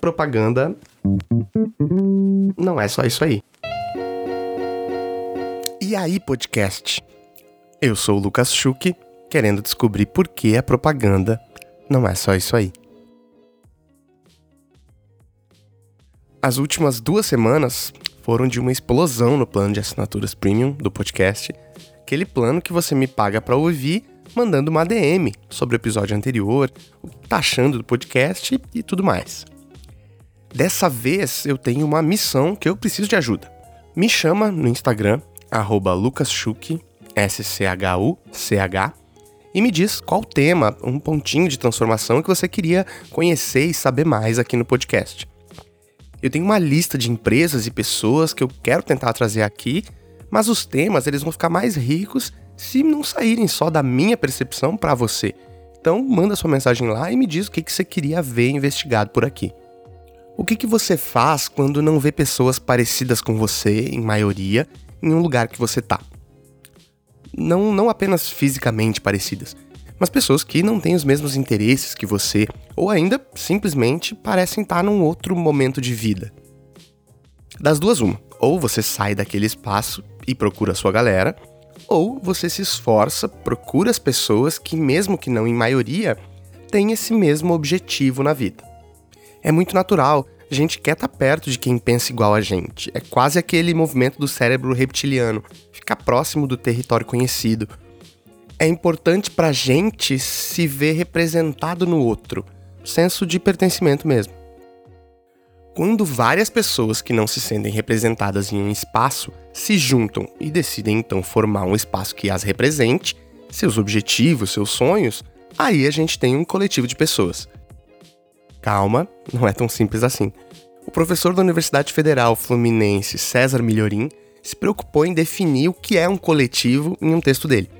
Propaganda não é só isso aí. E aí, podcast? Eu sou o Lucas Schuch, querendo descobrir por que a propaganda não é só isso aí. As últimas duas semanas foram de uma explosão no plano de assinaturas premium do podcast, aquele plano que você me paga para ouvir mandando uma DM sobre o episódio anterior, o que tá achando do podcast e tudo mais. Dessa vez eu tenho uma missão que eu preciso de ajuda. Me chama no Instagram, lucaschuk, S-C-H-U-C-H, e me diz qual tema, um pontinho de transformação que você queria conhecer e saber mais aqui no podcast. Eu tenho uma lista de empresas e pessoas que eu quero tentar trazer aqui, mas os temas eles vão ficar mais ricos se não saírem só da minha percepção para você. Então manda sua mensagem lá e me diz o que, que você queria ver investigado por aqui. O que, que você faz quando não vê pessoas parecidas com você, em maioria, em um lugar que você tá? Não, não apenas fisicamente parecidas, mas pessoas que não têm os mesmos interesses que você, ou ainda simplesmente parecem estar num outro momento de vida. Das duas, uma. Ou você sai daquele espaço e procura a sua galera, ou você se esforça, procura as pessoas que, mesmo que não em maioria, têm esse mesmo objetivo na vida. É muito natural, a gente quer estar perto de quem pensa igual a gente. É quase aquele movimento do cérebro reptiliano, ficar próximo do território conhecido, é importante pra gente se ver representado no outro, senso de pertencimento mesmo. Quando várias pessoas que não se sentem representadas em um espaço se juntam e decidem então formar um espaço que as represente, seus objetivos, seus sonhos, aí a gente tem um coletivo de pessoas. Calma, não é tão simples assim. O professor da Universidade Federal Fluminense, César Milhorim, se preocupou em definir o que é um coletivo em um texto dele.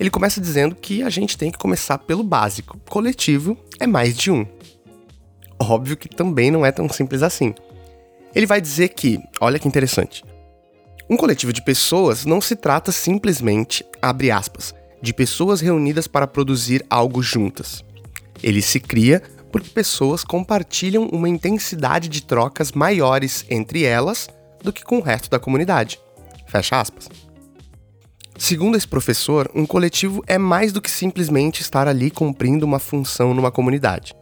Ele começa dizendo que a gente tem que começar pelo básico. Coletivo é mais de um. Óbvio que também não é tão simples assim. Ele vai dizer que, olha que interessante, um coletivo de pessoas não se trata simplesmente, abre aspas, de pessoas reunidas para produzir algo juntas. Ele se cria porque pessoas compartilham uma intensidade de trocas maiores entre elas do que com o resto da comunidade. Fecha aspas. Segundo esse professor, um coletivo é mais do que simplesmente estar ali cumprindo uma função numa comunidade.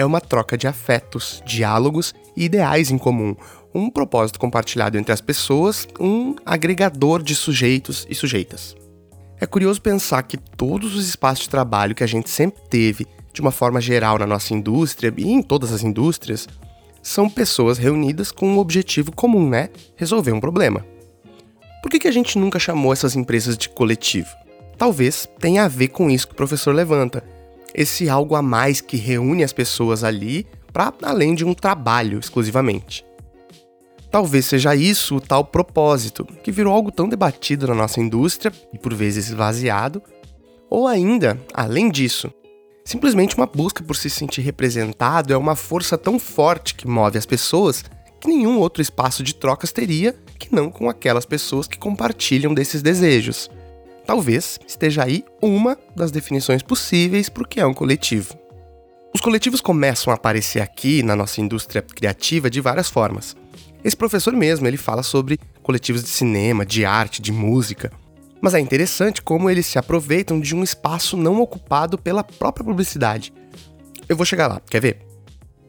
É uma troca de afetos, diálogos e ideais em comum, um propósito compartilhado entre as pessoas, um agregador de sujeitos e sujeitas. É curioso pensar que todos os espaços de trabalho que a gente sempre teve, de uma forma geral na nossa indústria e em todas as indústrias, são pessoas reunidas com um objetivo comum, né? Resolver um problema. Por que, que a gente nunca chamou essas empresas de coletivo? Talvez tenha a ver com isso que o professor levanta. Esse algo a mais que reúne as pessoas ali para além de um trabalho exclusivamente. Talvez seja isso o tal propósito, que virou algo tão debatido na nossa indústria e por vezes esvaziado, ou ainda, além disso, simplesmente uma busca por se sentir representado é uma força tão forte que move as pessoas que nenhum outro espaço de trocas teria que não com aquelas pessoas que compartilham desses desejos. Talvez esteja aí uma das definições possíveis para o que é um coletivo. Os coletivos começam a aparecer aqui na nossa indústria criativa de várias formas. Esse professor mesmo, ele fala sobre coletivos de cinema, de arte, de música. Mas é interessante como eles se aproveitam de um espaço não ocupado pela própria publicidade. Eu vou chegar lá, quer ver?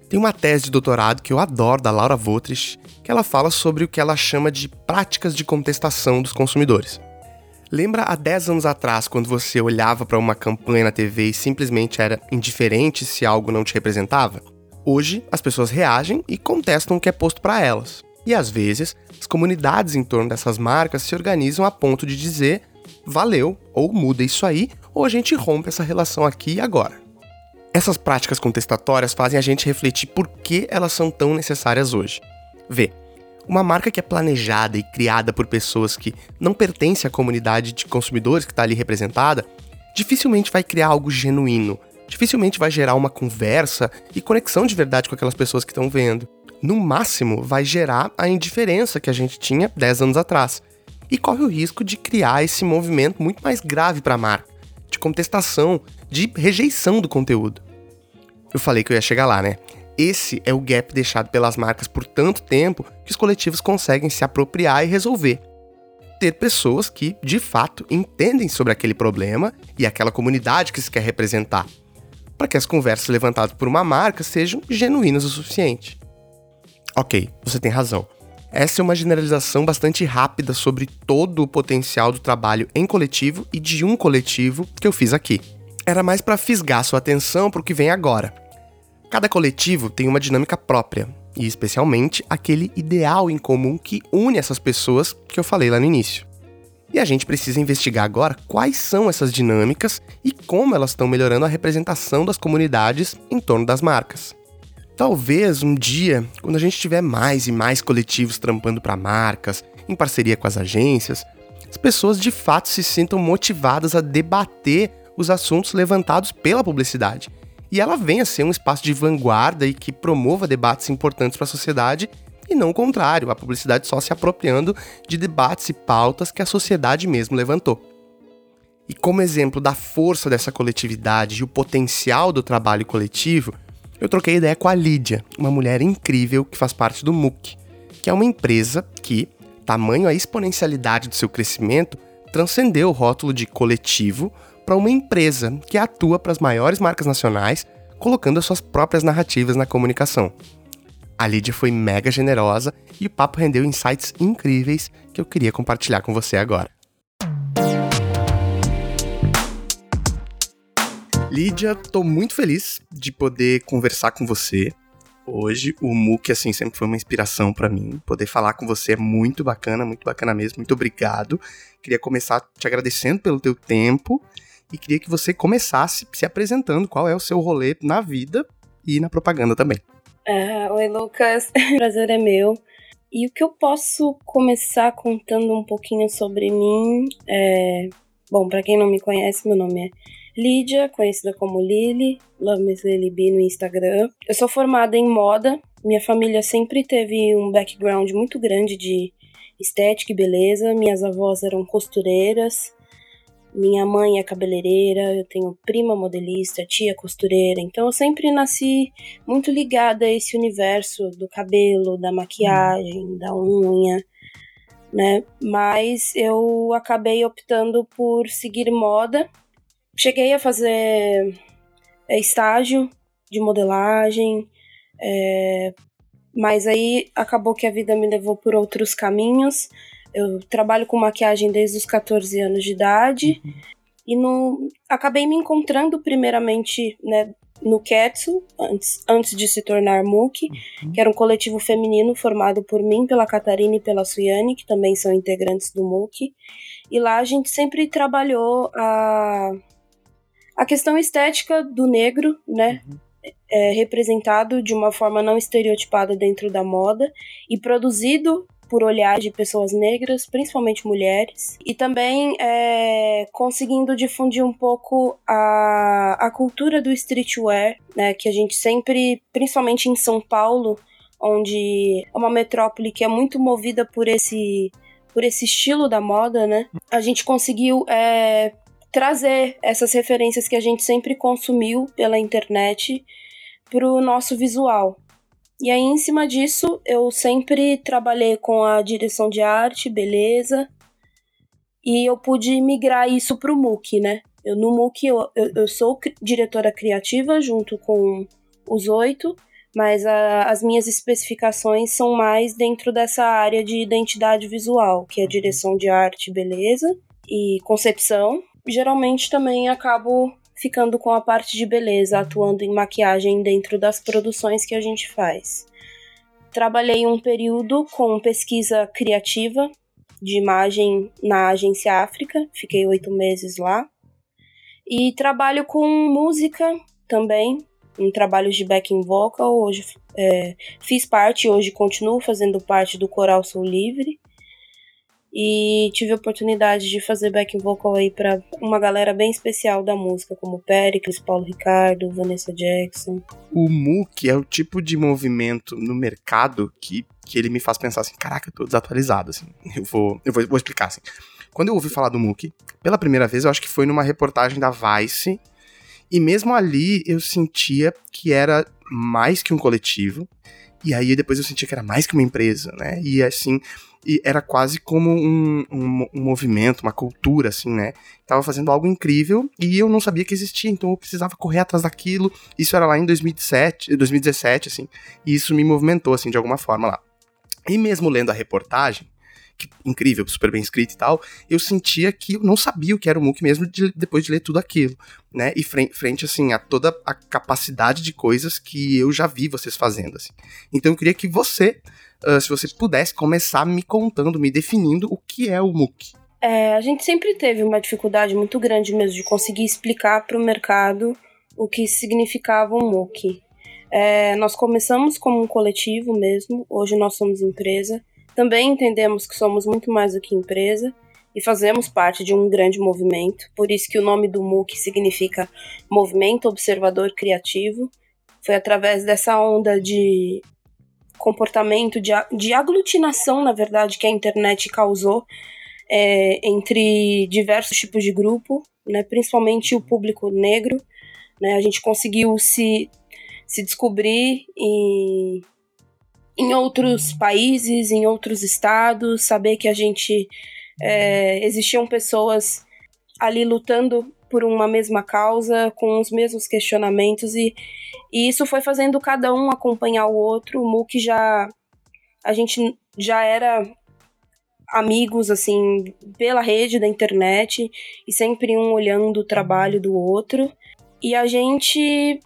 Tem uma tese de doutorado que eu adoro da Laura Votrich, que ela fala sobre o que ela chama de práticas de contestação dos consumidores. Lembra há 10 anos atrás, quando você olhava para uma campanha na TV e simplesmente era indiferente se algo não te representava? Hoje, as pessoas reagem e contestam o que é posto para elas. E às vezes, as comunidades em torno dessas marcas se organizam a ponto de dizer: valeu, ou muda isso aí, ou a gente rompe essa relação aqui e agora. Essas práticas contestatórias fazem a gente refletir por que elas são tão necessárias hoje. Vê, uma marca que é planejada e criada por pessoas que não pertencem à comunidade de consumidores que está ali representada, dificilmente vai criar algo genuíno, dificilmente vai gerar uma conversa e conexão de verdade com aquelas pessoas que estão vendo. No máximo, vai gerar a indiferença que a gente tinha 10 anos atrás. E corre o risco de criar esse movimento muito mais grave para a marca, de contestação, de rejeição do conteúdo. Eu falei que eu ia chegar lá, né? Esse é o gap deixado pelas marcas por tanto tempo que os coletivos conseguem se apropriar e resolver. Ter pessoas que, de fato, entendem sobre aquele problema e aquela comunidade que se quer representar, para que as conversas levantadas por uma marca sejam genuínas o suficiente. Ok, você tem razão. Essa é uma generalização bastante rápida sobre todo o potencial do trabalho em coletivo e de um coletivo que eu fiz aqui. Era mais para fisgar sua atenção para o que vem agora. Cada coletivo tem uma dinâmica própria, e especialmente aquele ideal em comum que une essas pessoas que eu falei lá no início. E a gente precisa investigar agora quais são essas dinâmicas e como elas estão melhorando a representação das comunidades em torno das marcas. Talvez um dia, quando a gente tiver mais e mais coletivos trampando para marcas, em parceria com as agências, as pessoas de fato se sintam motivadas a debater os assuntos levantados pela publicidade e ela venha a ser um espaço de vanguarda e que promova debates importantes para a sociedade e não o contrário, a publicidade só se apropriando de debates e pautas que a sociedade mesmo levantou. E como exemplo da força dessa coletividade e o potencial do trabalho coletivo, eu troquei ideia com a Lídia, uma mulher incrível que faz parte do MOOC, que é uma empresa que, tamanho a exponencialidade do seu crescimento, transcendeu o rótulo de coletivo para uma empresa que atua para as maiores marcas nacionais, colocando as suas próprias narrativas na comunicação. A Lídia foi mega generosa e o papo rendeu insights incríveis que eu queria compartilhar com você agora. Lídia, estou muito feliz de poder conversar com você hoje. O MOOC, assim, sempre foi uma inspiração para mim. Poder falar com você é muito bacana, muito bacana mesmo. Muito obrigado. Queria começar te agradecendo pelo teu tempo e queria que você começasse se apresentando qual é o seu rolê na vida e na propaganda também. Uh, oi, Lucas. o prazer é meu. E o que eu posso começar contando um pouquinho sobre mim é. Bom, para quem não me conhece, meu nome é Lídia, conhecida como Lily, Love Miss Lily B no Instagram. Eu sou formada em moda. Minha família sempre teve um background muito grande de estética e beleza. Minhas avós eram costureiras. Minha mãe é cabeleireira, eu tenho prima modelista, tia costureira, então eu sempre nasci muito ligada a esse universo do cabelo, da maquiagem, da unha, né? Mas eu acabei optando por seguir moda. Cheguei a fazer é, estágio de modelagem, é, mas aí acabou que a vida me levou por outros caminhos. Eu trabalho com maquiagem desde os 14 anos de idade. Uhum. E no, acabei me encontrando primeiramente né, no Ketsu, antes, antes de se tornar MOOC, uhum. que era um coletivo feminino formado por mim, pela Catarina e pela Suiane, que também são integrantes do MOOC. E lá a gente sempre trabalhou a, a questão estética do negro, né? Uhum. É, representado de uma forma não estereotipada dentro da moda e produzido por olhar de pessoas negras, principalmente mulheres, e também é, conseguindo difundir um pouco a, a cultura do streetwear, né, que a gente sempre, principalmente em São Paulo, onde é uma metrópole que é muito movida por esse por esse estilo da moda, né? A gente conseguiu é, trazer essas referências que a gente sempre consumiu pela internet para o nosso visual. E aí, em cima disso, eu sempre trabalhei com a direção de arte, beleza. E eu pude migrar isso para o MOOC, né? Eu, no MOOC, eu, eu, eu sou diretora criativa junto com os oito, mas a, as minhas especificações são mais dentro dessa área de identidade visual, que é direção de arte, beleza, e concepção. Geralmente também acabo ficando com a parte de beleza, atuando em maquiagem dentro das produções que a gente faz. Trabalhei um período com pesquisa criativa de imagem na agência África, fiquei oito meses lá. E trabalho com música também, em trabalhos de backing vocal. Hoje é, fiz parte, hoje continuo fazendo parte do Coral Sou Livre. E tive a oportunidade de fazer backing vocal aí para uma galera bem especial da música, como Pericles, Paulo Ricardo, Vanessa Jackson. O MOOC é o tipo de movimento no mercado que, que ele me faz pensar assim, caraca, eu tô desatualizado, assim. Eu vou, eu vou, vou explicar, assim. Quando eu ouvi falar do MOOC, pela primeira vez, eu acho que foi numa reportagem da Vice, e mesmo ali eu sentia que era mais que um coletivo. E aí depois eu sentia que era mais que uma empresa, né? E assim, e era quase como um, um, um, movimento, uma cultura, assim, né? Tava fazendo algo incrível e eu não sabia que existia, então eu precisava correr atrás daquilo. Isso era lá em 2017, 2017 assim, e isso me movimentou, assim, de alguma forma lá. E mesmo lendo a reportagem, incrível, super bem escrito e tal, eu sentia que eu não sabia o que era o MOOC mesmo de, depois de ler tudo aquilo, né? E frente, frente, assim, a toda a capacidade de coisas que eu já vi vocês fazendo, assim. Então eu queria que você uh, se você pudesse começar me contando, me definindo o que é o MOOC. É, a gente sempre teve uma dificuldade muito grande mesmo de conseguir explicar para o mercado o que significava um MOOC. É, nós começamos como um coletivo mesmo, hoje nós somos empresa. Também entendemos que somos muito mais do que empresa e fazemos parte de um grande movimento, por isso que o nome do MOOC significa Movimento Observador Criativo. Foi através dessa onda de comportamento de, de aglutinação, na verdade, que a internet causou é, entre diversos tipos de grupo, né, principalmente o público negro. Né, a gente conseguiu se, se descobrir em, em outros países, em outros estados, saber que a gente é, existiam pessoas ali lutando por uma mesma causa, com os mesmos questionamentos, e, e isso foi fazendo cada um acompanhar o outro. O MOOC já. A gente já era amigos, assim, pela rede da internet, e sempre um olhando o trabalho do outro. E a gente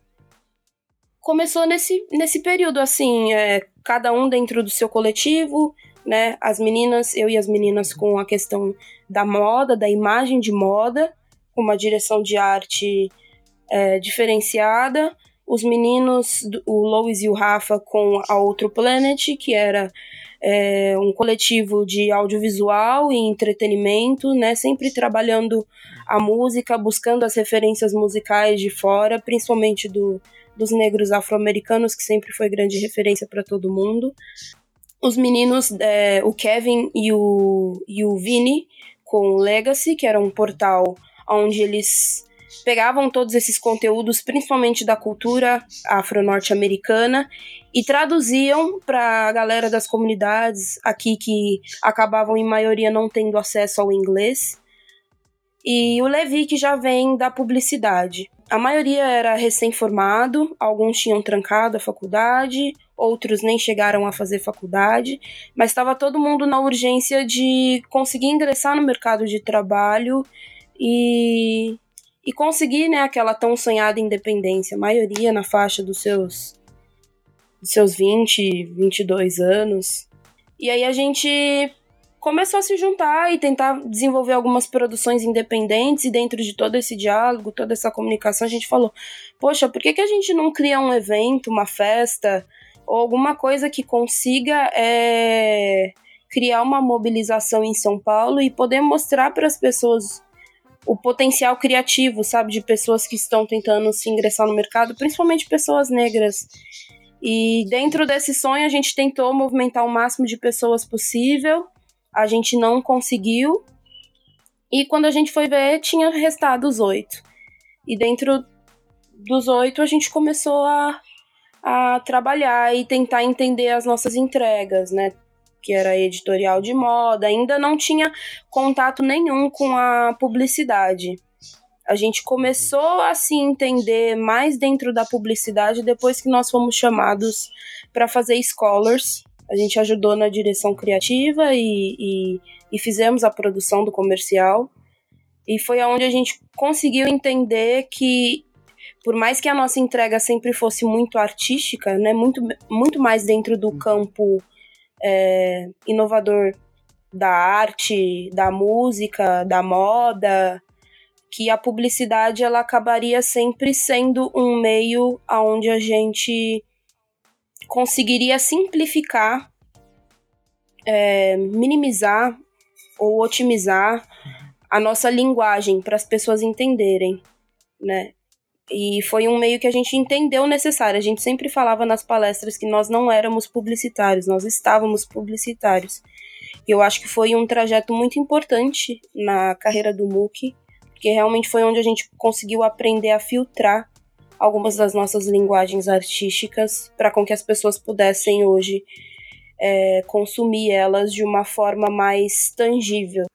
começou nesse, nesse período, assim, é, cada um dentro do seu coletivo, né? As meninas, eu e as meninas com a questão da moda, da imagem de moda, uma direção de arte é, diferenciada. Os meninos, o Lois e o Rafa, com a Outro Planet, que era é, um coletivo de audiovisual e entretenimento, né? Sempre trabalhando a música, buscando as referências musicais de fora, principalmente do, dos negros afro-americanos, que sempre foi grande referência para todo mundo. Os meninos, é, o Kevin e o, e o Vini, com o Legacy, que era um portal onde eles pegavam todos esses conteúdos, principalmente da cultura afro-norte-americana, e traduziam para a galera das comunidades aqui que acabavam em maioria não tendo acesso ao inglês. E o Levi que já vem da publicidade. A maioria era recém-formado, alguns tinham trancado a faculdade, outros nem chegaram a fazer faculdade, mas estava todo mundo na urgência de conseguir ingressar no mercado de trabalho e, e conseguir né, aquela tão sonhada independência, a maioria na faixa dos seus, dos seus 20, 22 anos. E aí a gente começou a se juntar e tentar desenvolver algumas produções independentes e dentro de todo esse diálogo, toda essa comunicação, a gente falou, poxa, por que, que a gente não cria um evento, uma festa ou alguma coisa que consiga é, criar uma mobilização em São Paulo e poder mostrar para as pessoas o potencial criativo, sabe, de pessoas que estão tentando se ingressar no mercado, principalmente pessoas negras. E dentro desse sonho a gente tentou movimentar o máximo de pessoas possível. A gente não conseguiu. E quando a gente foi ver, tinha restado os oito. E dentro dos oito a gente começou a, a trabalhar e tentar entender as nossas entregas, né? que era editorial de moda, ainda não tinha contato nenhum com a publicidade. A gente começou a se entender mais dentro da publicidade depois que nós fomos chamados para fazer scholars. A gente ajudou na direção criativa e, e, e fizemos a produção do comercial. E foi aonde a gente conseguiu entender que por mais que a nossa entrega sempre fosse muito artística, né, muito, muito mais dentro do campo é, inovador da arte, da música, da moda, que a publicidade ela acabaria sempre sendo um meio aonde a gente conseguiria simplificar, é, minimizar ou otimizar a nossa linguagem para as pessoas entenderem, né? E foi um meio que a gente entendeu necessário. A gente sempre falava nas palestras que nós não éramos publicitários, nós estávamos publicitários. E eu acho que foi um trajeto muito importante na carreira do MOOC, porque realmente foi onde a gente conseguiu aprender a filtrar algumas das nossas linguagens artísticas para com que as pessoas pudessem hoje é, consumir elas de uma forma mais tangível.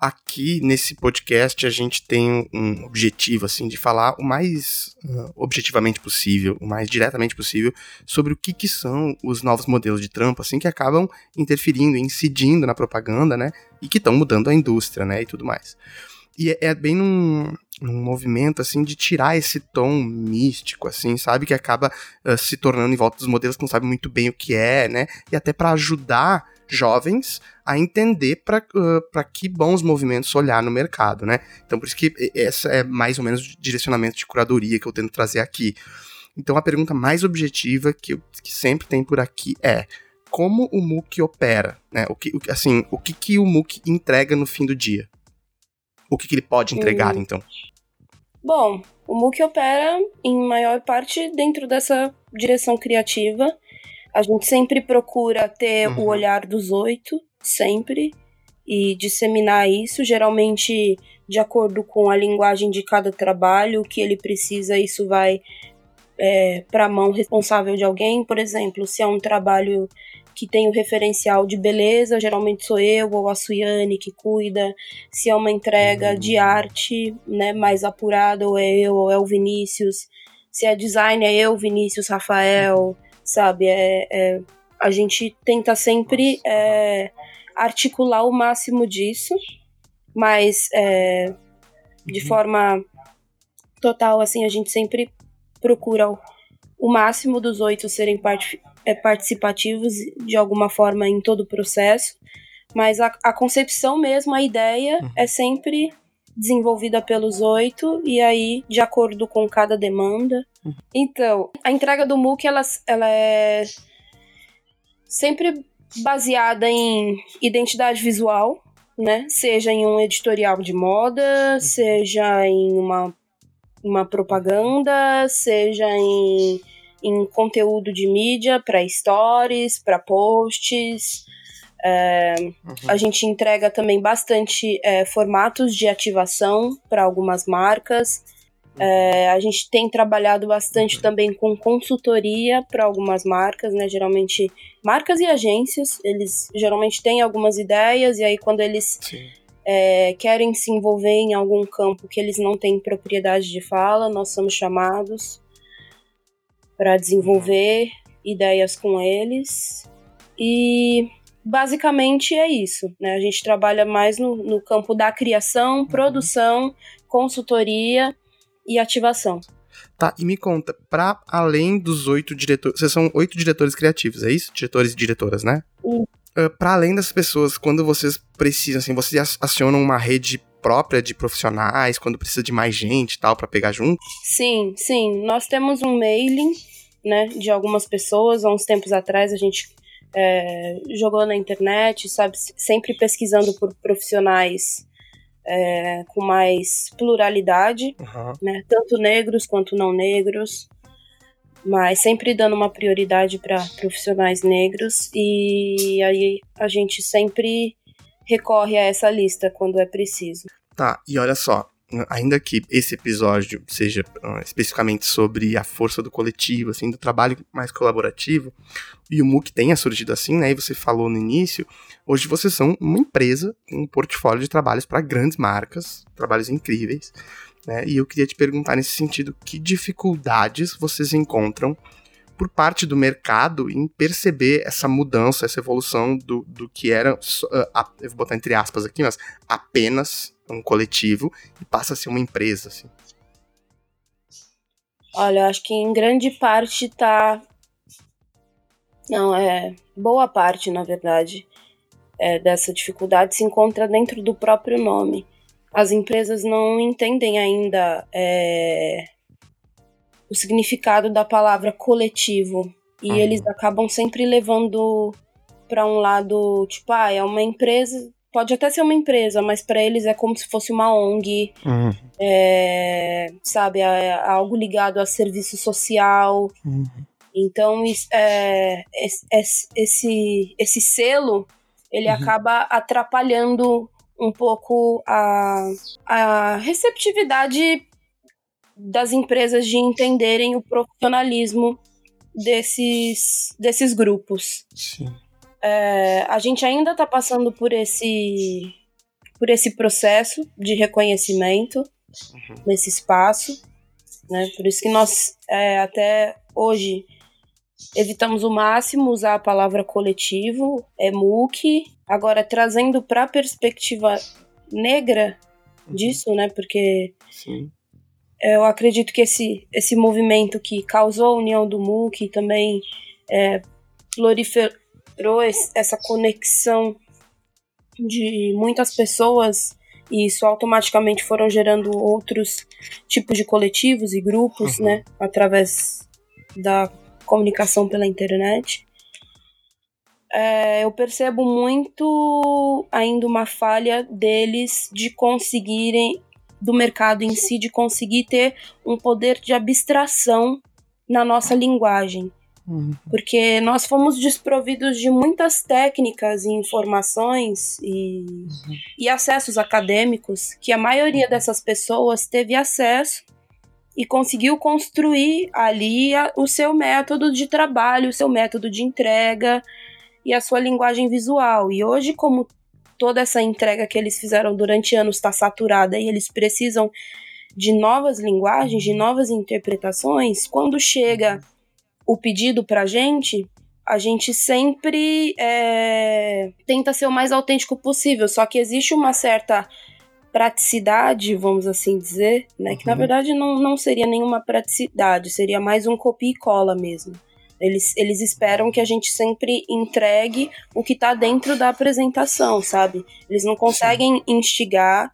Aqui nesse podcast a gente tem um objetivo assim de falar o mais uh, objetivamente possível, o mais diretamente possível sobre o que, que são os novos modelos de trampo, assim que acabam interferindo, incidindo na propaganda, né, e que estão mudando a indústria, né, e tudo mais. E é, é bem num, num, movimento, assim, de tirar esse tom místico, assim, sabe? Que acaba uh, se tornando em volta dos modelos que não sabem muito bem o que é, né? E até para ajudar jovens a entender para uh, que bons movimentos olhar no mercado, né? Então, por isso que essa é mais ou menos o direcionamento de curadoria que eu tento trazer aqui. Então, a pergunta mais objetiva que, que sempre tem por aqui é como o MOOC opera, né? O que, assim, o que, que o MOOC entrega no fim do dia? O que, que ele pode entregar, hum. então? Bom, o MOOC opera em maior parte dentro dessa direção criativa. A gente sempre procura ter uhum. o olhar dos oito, sempre, e disseminar isso, geralmente de acordo com a linguagem de cada trabalho, o que ele precisa, isso vai é, para a mão responsável de alguém. Por exemplo, se é um trabalho que tem o referencial de beleza, geralmente sou eu ou a Suiane que cuida. Se é uma entrega de arte, né, mais apurada, ou é eu ou é o Vinícius. Se é design, é eu, Vinícius, Rafael, sabe? É, é a gente tenta sempre é, articular o máximo disso, mas é, de uhum. forma total, assim, a gente sempre procura o, o máximo dos oito serem parte, é, participativos de alguma forma em todo o processo, mas a, a concepção mesmo, a ideia uhum. é sempre desenvolvida pelos oito e aí de acordo com cada demanda. Uhum. Então, a entrega do MOOC ela, ela é sempre baseada em identidade visual, né? Seja em um editorial de moda, uhum. seja em uma, uma propaganda, seja em em conteúdo de mídia para stories, para posts. É, uhum. A gente entrega também bastante é, formatos de ativação para algumas marcas. É, a gente tem trabalhado bastante uhum. também com consultoria para algumas marcas, né? Geralmente marcas e agências, eles geralmente têm algumas ideias e aí quando eles é, querem se envolver em algum campo que eles não têm propriedade de fala, nós somos chamados para desenvolver ideias com eles. E basicamente é isso. Né? A gente trabalha mais no, no campo da criação, uhum. produção, consultoria e ativação. Tá, e me conta, para além dos oito diretores, vocês são oito diretores criativos, é isso? Diretores e diretoras, né? Uh, para além das pessoas, quando vocês precisam, assim, vocês acionam uma rede própria de profissionais, quando precisa de mais gente e tal, para pegar junto? Sim, sim. Nós temos um mailing né, de algumas pessoas. Há uns tempos atrás a gente é, jogou na internet, sabe, sempre pesquisando por profissionais é, com mais pluralidade, uhum. né, tanto negros quanto não negros, mas sempre dando uma prioridade para profissionais negros e aí a gente sempre recorre a essa lista quando é preciso. Tá, e olha só, ainda que esse episódio seja uh, especificamente sobre a força do coletivo, assim, do trabalho mais colaborativo, e o MOOC tenha surgido assim, né, e você falou no início, hoje vocês são uma empresa com um portfólio de trabalhos para grandes marcas, trabalhos incríveis, né, e eu queria te perguntar nesse sentido, que dificuldades vocês encontram por parte do mercado em perceber essa mudança, essa evolução do, do que era, uh, eu vou botar entre aspas aqui, mas apenas um coletivo e passa a ser uma empresa, assim? Olha, eu acho que em grande parte tá. Não, é. Boa parte, na verdade, é, dessa dificuldade se encontra dentro do próprio nome. As empresas não entendem ainda é, o significado da palavra coletivo. E eles acabam sempre levando para um lado, tipo, ah, é uma empresa pode até ser uma empresa, mas para eles é como se fosse uma ONG, uhum. é, sabe, é, é algo ligado a serviço social. Uhum. Então, é, esse, esse selo, ele uhum. acaba atrapalhando um pouco a, a receptividade das empresas de entenderem o profissionalismo desses, desses grupos. Sim. É, a gente ainda está passando por esse, por esse processo de reconhecimento uhum. nesse espaço. Né? Por isso que nós, é, até hoje, evitamos o máximo usar a palavra coletivo, é MOOC. Agora, trazendo para a perspectiva negra uhum. disso, né? Porque Sim. Eu acredito que esse, esse movimento que causou a união do MOOC também é, proliferou essa conexão de muitas pessoas e isso automaticamente foram gerando outros tipos de coletivos e grupos, uhum. né, através da comunicação pela internet. É, eu percebo muito ainda uma falha deles de conseguirem, do mercado em si, de conseguir ter um poder de abstração na nossa linguagem. Uhum. Porque nós fomos desprovidos de muitas técnicas e informações e, uhum. e acessos acadêmicos que a maioria uhum. dessas pessoas teve acesso e conseguiu construir ali a, o seu método de trabalho, o seu método de entrega e a sua linguagem visual. E hoje, como toda essa entrega que eles fizeram durante anos está saturada e eles precisam de novas linguagens, de novas interpretações, quando chega o pedido para a gente, a gente sempre é, tenta ser o mais autêntico possível. Só que existe uma certa praticidade, vamos assim dizer, né? Uhum. Que na uhum. verdade não, não seria nenhuma praticidade, seria mais um copia e cola mesmo. Eles, eles esperam que a gente sempre entregue o que está dentro da apresentação, sabe? Eles não conseguem Sim. instigar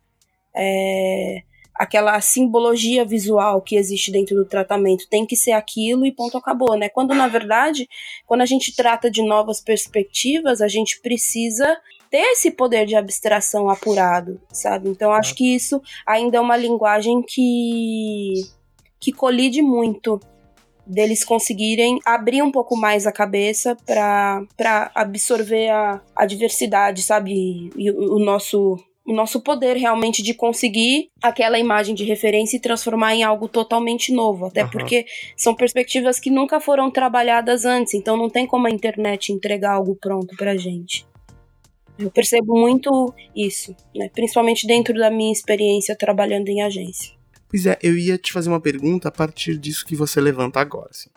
é, aquela simbologia visual que existe dentro do tratamento. Tem que ser aquilo e ponto acabou, né? Quando na verdade, quando a gente trata de novas perspectivas, a gente precisa ter esse poder de abstração apurado, sabe? Então acho que isso ainda é uma linguagem que que colide muito deles conseguirem abrir um pouco mais a cabeça para absorver a, a diversidade, sabe? E o, o nosso o nosso poder realmente de conseguir aquela imagem de referência e transformar em algo totalmente novo. Até uhum. porque são perspectivas que nunca foram trabalhadas antes, então não tem como a internet entregar algo pronto pra gente. Eu percebo muito isso, né? principalmente dentro da minha experiência trabalhando em agência. Pois é, eu ia te fazer uma pergunta a partir disso que você levanta agora. Assim.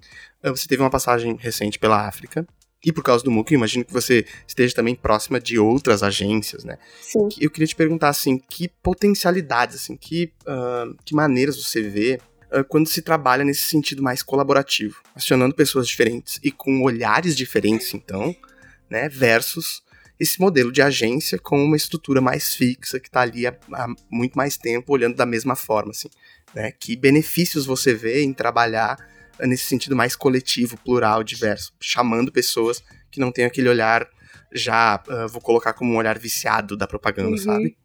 Você teve uma passagem recente pela África, e por causa do MOOC, eu imagino que você esteja também próxima de outras agências, né? Sim. Eu queria te perguntar, assim, que potencialidades, assim, que, uh, que maneiras você vê uh, quando se trabalha nesse sentido mais colaborativo, acionando pessoas diferentes e com olhares diferentes, então, né? Versus esse modelo de agência com uma estrutura mais fixa, que está ali há, há, muito mais tempo olhando da mesma forma, assim, né? Que benefícios você vê em trabalhar nesse sentido mais coletivo, plural, diverso, chamando pessoas que não têm aquele olhar já, uh, vou colocar como um olhar viciado da propaganda, uhum. sabe?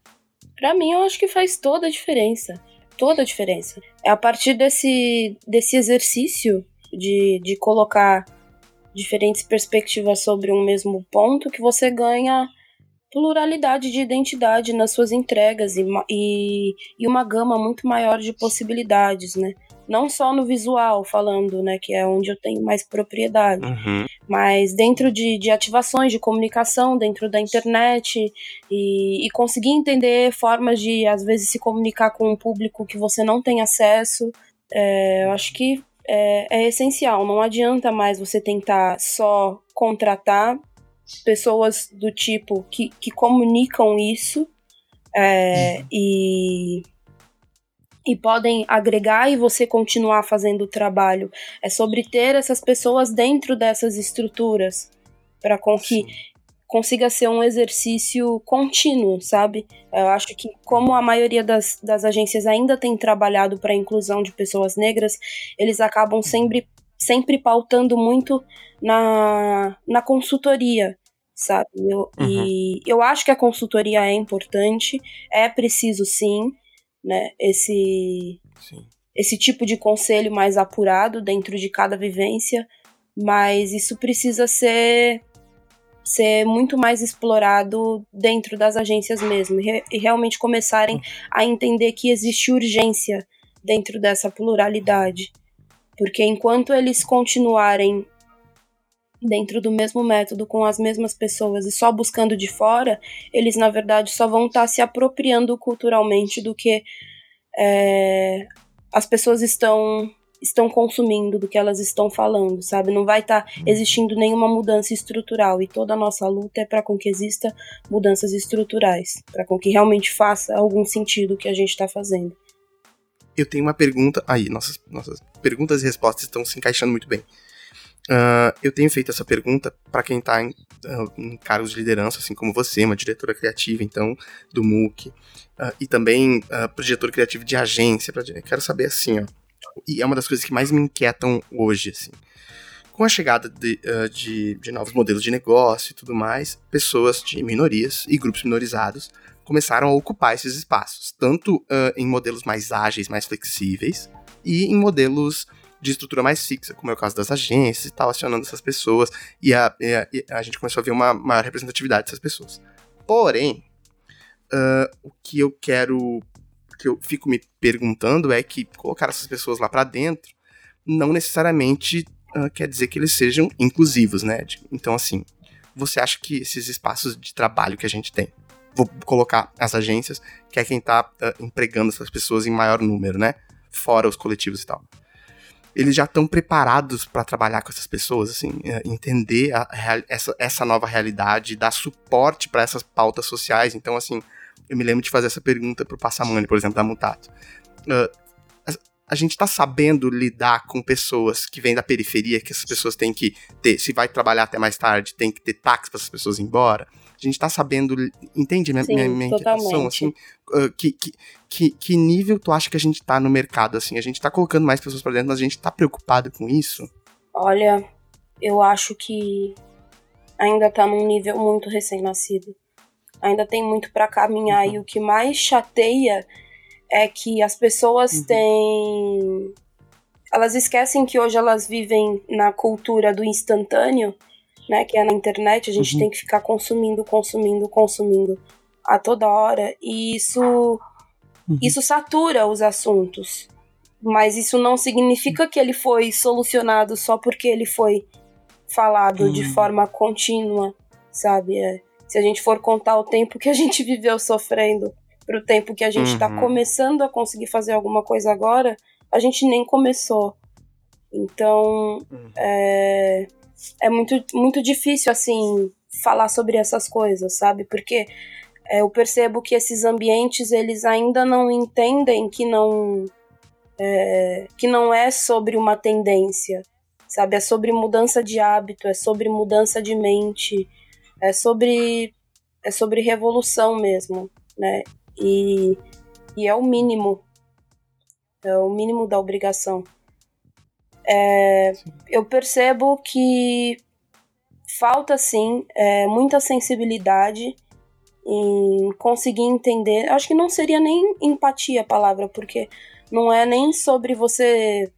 Para mim, eu acho que faz toda a diferença. Toda a diferença. É a partir desse, desse exercício de, de colocar diferentes perspectivas sobre um mesmo ponto que você ganha pluralidade de identidade nas suas entregas e, e, e uma gama muito maior de possibilidades, né? não só no visual, falando, né, que é onde eu tenho mais propriedade, uhum. mas dentro de, de ativações de comunicação, dentro da internet, e, e, conseguir entender formas de, às vezes, se comunicar com um público que você não tem acesso, é, eu acho que é, é essencial. Não adianta mais você tentar só contratar pessoas do tipo que, que comunicam isso é, uhum. e e podem agregar e você continuar fazendo o trabalho. É sobre ter essas pessoas dentro dessas estruturas para com que Sim. Consiga ser um exercício contínuo, sabe? Eu acho que como a maioria das, das agências ainda tem trabalhado para a inclusão de pessoas negras, eles acabam sempre, sempre pautando muito na, na consultoria, sabe? Eu, uhum. E eu acho que a consultoria é importante, é preciso sim, né, esse, esse tipo de conselho mais apurado dentro de cada vivência, mas isso precisa ser ser muito mais explorado dentro das agências mesmo e, realmente começarem a entender que existe urgência dentro dessa pluralidade. Porque enquanto eles continuarem dentro do mesmo método, com as mesmas pessoas e só buscando de fora, eles na verdade só vão estar tá se apropriando culturalmente do que é, as pessoas estão estão consumindo, do que elas estão falando, sabe? Não vai estar tá existindo nenhuma mudança estrutural e toda a nossa luta é para com que exista mudanças estruturais, para com que realmente faça algum sentido o que a gente está fazendo. Eu tenho uma pergunta. Aí, nossas, nossas perguntas e respostas estão se encaixando muito bem. Uh, eu tenho feito essa pergunta para quem está em, uh, em, cargos de liderança, assim como você, uma diretora criativa, então, do MOOC, uh, e também uh, diretor criativo de agência. Pra, quero saber assim, ó, e é uma das coisas que mais me inquietam hoje, assim. Com a chegada de, de, de novos modelos de negócio e tudo mais, pessoas de minorias e grupos minorizados começaram a ocupar esses espaços, tanto em modelos mais ágeis, mais flexíveis, e em modelos de estrutura mais fixa, como é o caso das agências e tal, acionando essas pessoas, e a, e a, e a gente começou a ver uma maior representatividade dessas pessoas. Porém, uh, o que eu quero, que eu fico me perguntando é que colocar essas pessoas lá para dentro não necessariamente uh, quer dizer que eles sejam inclusivos, né? Então, assim, você acha que esses espaços de trabalho que a gente tem, vou colocar as agências, que é quem tá uh, empregando essas pessoas em maior número, né? Fora os coletivos e tal eles já estão preparados para trabalhar com essas pessoas, assim, é, entender a, essa, essa nova realidade, dar suporte para essas pautas sociais. Então, assim, eu me lembro de fazer essa pergunta pro Passamani, por exemplo, da Mutato. Uh, a, gente está sabendo lidar com pessoas que vêm da periferia, que essas pessoas têm que ter, se vai trabalhar até mais tarde, tem que ter táxi para essas pessoas ir embora a gente tá sabendo, entende minha, Sim, minha, minha inquietação, assim, uh, que, que, que, que, nível tu acha que a gente tá no mercado, assim, a gente tá colocando mais pessoas para dentro, mas a gente tá preocupado com isso? Olha, eu acho que ainda tá num nível muito recém-nascido. Ainda tem muito para caminhar uhum. e o que mais chateia é que as pessoas uhum. têm elas esquecem que hoje elas vivem na cultura do instantâneo né, que é na internet, a gente uhum. tem que ficar consumindo, consumindo, consumindo a toda hora, e isso uhum. isso satura os assuntos. Mas isso não significa que ele foi solucionado só porque ele foi falado uhum. de forma contínua, sabe? É, se a gente for contar o tempo que a gente viveu sofrendo pro tempo que a gente está uhum. começando a conseguir fazer alguma coisa agora, a gente nem começou. Então, uhum. é, é muito, muito difícil, assim, falar sobre essas coisas, sabe? Porque é, eu percebo que esses ambientes, eles ainda não entendem que não, é, que não é sobre uma tendência, sabe? É sobre mudança de hábito, é sobre mudança de mente, é sobre, é sobre revolução mesmo, né? E, e é o mínimo, é o mínimo da obrigação. É, eu percebo que falta sim é, muita sensibilidade em conseguir entender. Acho que não seria nem empatia a palavra, porque não é nem sobre você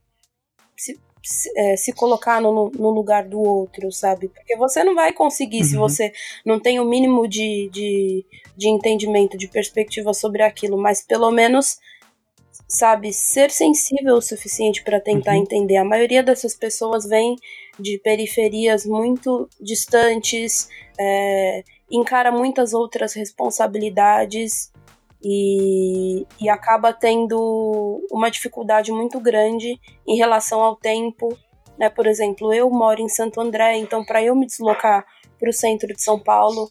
se, se, é, se colocar no, no, lugar do outro, sabe? Porque você não vai conseguir uhum. se você não tem o mínimo de, de, de entendimento, de perspectiva sobre aquilo, mas pelo menos sabe, ser sensível o suficiente para tentar uhum. entender. A maioria dessas pessoas vem de periferias muito distantes, é, encara muitas outras responsabilidades e, e acaba tendo uma dificuldade muito grande em relação ao tempo. Né? Por exemplo, eu moro em Santo André, então para eu me deslocar para o centro de São Paulo,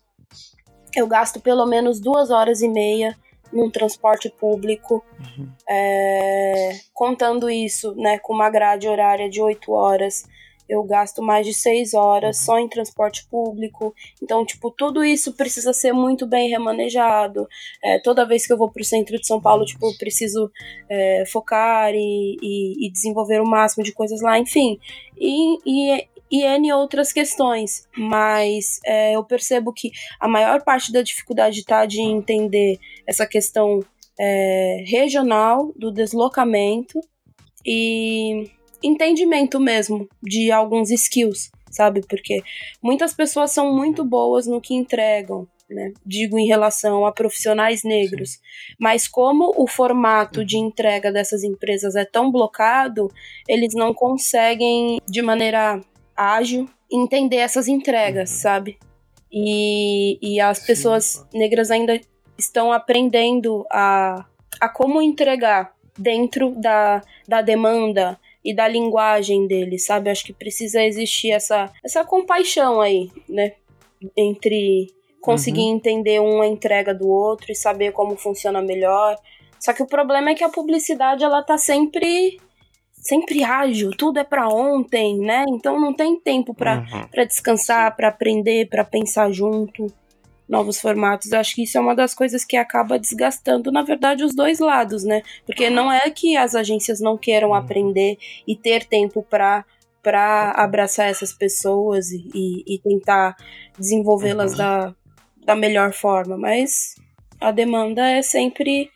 eu gasto pelo menos duas horas e meia num transporte público, uhum. é, contando isso né, com uma grade horária de 8 horas, eu gasto mais de 6 horas uhum. só em transporte público. Então, tipo, tudo isso precisa ser muito bem remanejado. É, toda vez que eu vou para o centro de São Paulo, tipo, eu preciso é, focar e, e, e, desenvolver o máximo de coisas lá, enfim. E, e e N outras questões, mas é, eu percebo que a maior parte da dificuldade está de entender essa questão é, regional do deslocamento e entendimento mesmo de alguns skills, sabe? Porque muitas pessoas são muito boas no que entregam, né? Digo em relação a profissionais negros. Sim. Mas como o formato de entrega dessas empresas é tão blocado, eles não conseguem, de maneira ágil, entender essas entregas, uhum. sabe? E, e as Sim. pessoas negras ainda estão aprendendo a, a como entregar dentro da, da demanda e da linguagem deles, sabe? Acho que precisa existir essa, essa compaixão aí, né? Entre conseguir uhum. entender uma entrega do outro e saber como funciona melhor. Só que o problema é que a publicidade ela tá sempre sempre ágil, tudo é para ontem, né? Então não tem tempo para uhum. descansar, para aprender, para pensar junto novos formatos. Acho que isso é uma das coisas que acaba desgastando, na verdade, os dois lados, né? Porque não é que as agências não queiram uhum. aprender e ter tempo para para abraçar essas pessoas e, e, e tentar desenvolvê-las uhum. da, da melhor forma, mas a demanda é sempre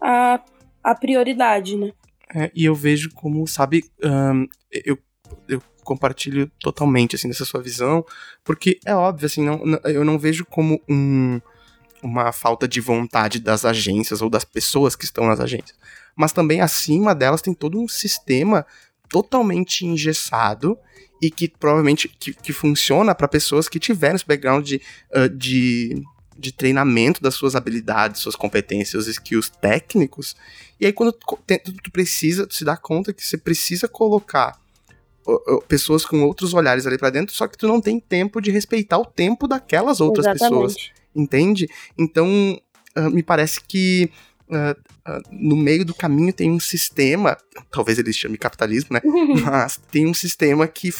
a, a prioridade, né? É, e eu vejo como, sabe, um, eu, eu compartilho totalmente, assim, dessa sua visão, porque é óbvio, assim, não, eu não vejo como um, uma falta de vontade das agências ou das pessoas que estão nas agências, mas também acima delas tem todo um sistema totalmente engessado e que provavelmente que, que funciona para pessoas que tiveram esse background de, uh, de, de treinamento das suas habilidades, suas competências, seus skills técnicos. E aí quando tu, tu precisa, tu se dá conta que você precisa colocar pessoas com outros olhares ali para dentro, só que tu não tem tempo de respeitar o tempo daquelas outras Exatamente. pessoas, entende? Então, uh, me parece que uh, uh, no meio do caminho tem um sistema, talvez ele chame capitalismo, né? Mas tem um sistema que,